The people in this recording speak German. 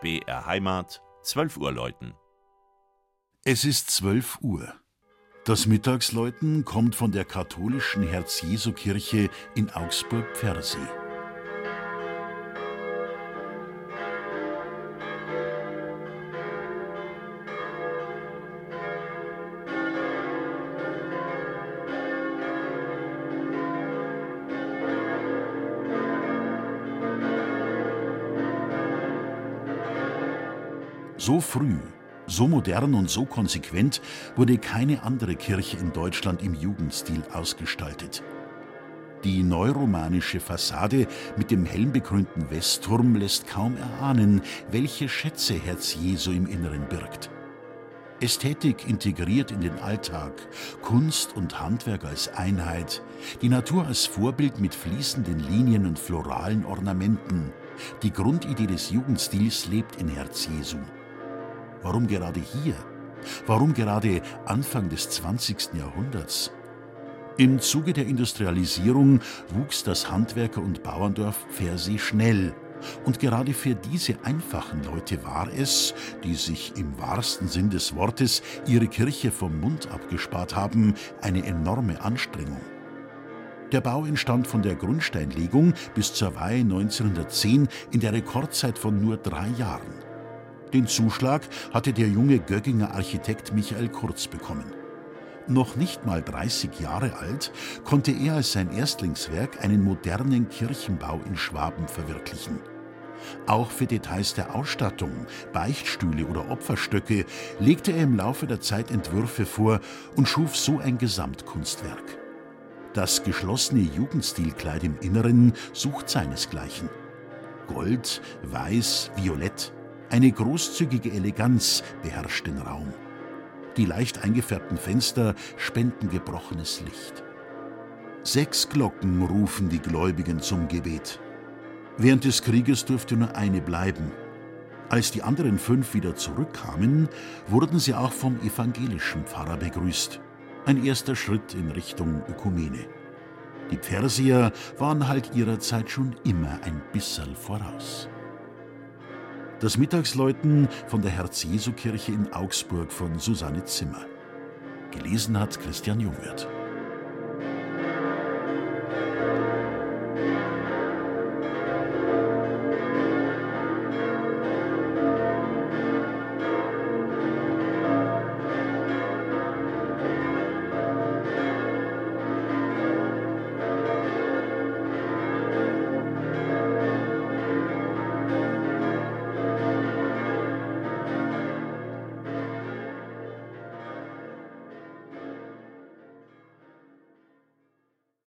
BR Heimat, 12 Uhr läuten. Es ist 12 Uhr. Das Mittagsläuten kommt von der katholischen Herz-Jesu-Kirche in Augsburg-Pfersee. So früh, so modern und so konsequent wurde keine andere Kirche in Deutschland im Jugendstil ausgestaltet. Die neuromanische Fassade mit dem helmbekrönten Westturm lässt kaum erahnen, welche Schätze Herz Jesu im Inneren birgt. Ästhetik integriert in den Alltag, Kunst und Handwerk als Einheit, die Natur als Vorbild mit fließenden Linien und floralen Ornamenten. Die Grundidee des Jugendstils lebt in Herz Jesu. Warum gerade hier? Warum gerade Anfang des 20. Jahrhunderts? Im Zuge der Industrialisierung wuchs das Handwerker- und Bauerndorf Pfersee schnell. Und gerade für diese einfachen Leute war es, die sich im wahrsten Sinn des Wortes ihre Kirche vom Mund abgespart haben, eine enorme Anstrengung. Der Bau entstand von der Grundsteinlegung bis zur Weihe 1910 in der Rekordzeit von nur drei Jahren. Den Zuschlag hatte der junge Gögginger Architekt Michael Kurz bekommen. Noch nicht mal 30 Jahre alt, konnte er als sein Erstlingswerk einen modernen Kirchenbau in Schwaben verwirklichen. Auch für Details der Ausstattung, Beichtstühle oder Opferstöcke legte er im Laufe der Zeit Entwürfe vor und schuf so ein Gesamtkunstwerk. Das geschlossene Jugendstilkleid im Inneren sucht seinesgleichen. Gold, Weiß, Violett, eine großzügige Eleganz beherrscht den Raum. Die leicht eingefärbten Fenster spenden gebrochenes Licht. Sechs Glocken rufen die Gläubigen zum Gebet. Während des Krieges durfte nur eine bleiben. Als die anderen fünf wieder zurückkamen, wurden sie auch vom evangelischen Pfarrer begrüßt. Ein erster Schritt in Richtung Ökumene. Die Pfersier waren halt ihrer Zeit schon immer ein bisserl voraus. Das Mittagsläuten von der Herz-Jesu-Kirche in Augsburg von Susanne Zimmer. Gelesen hat Christian Jungwirth.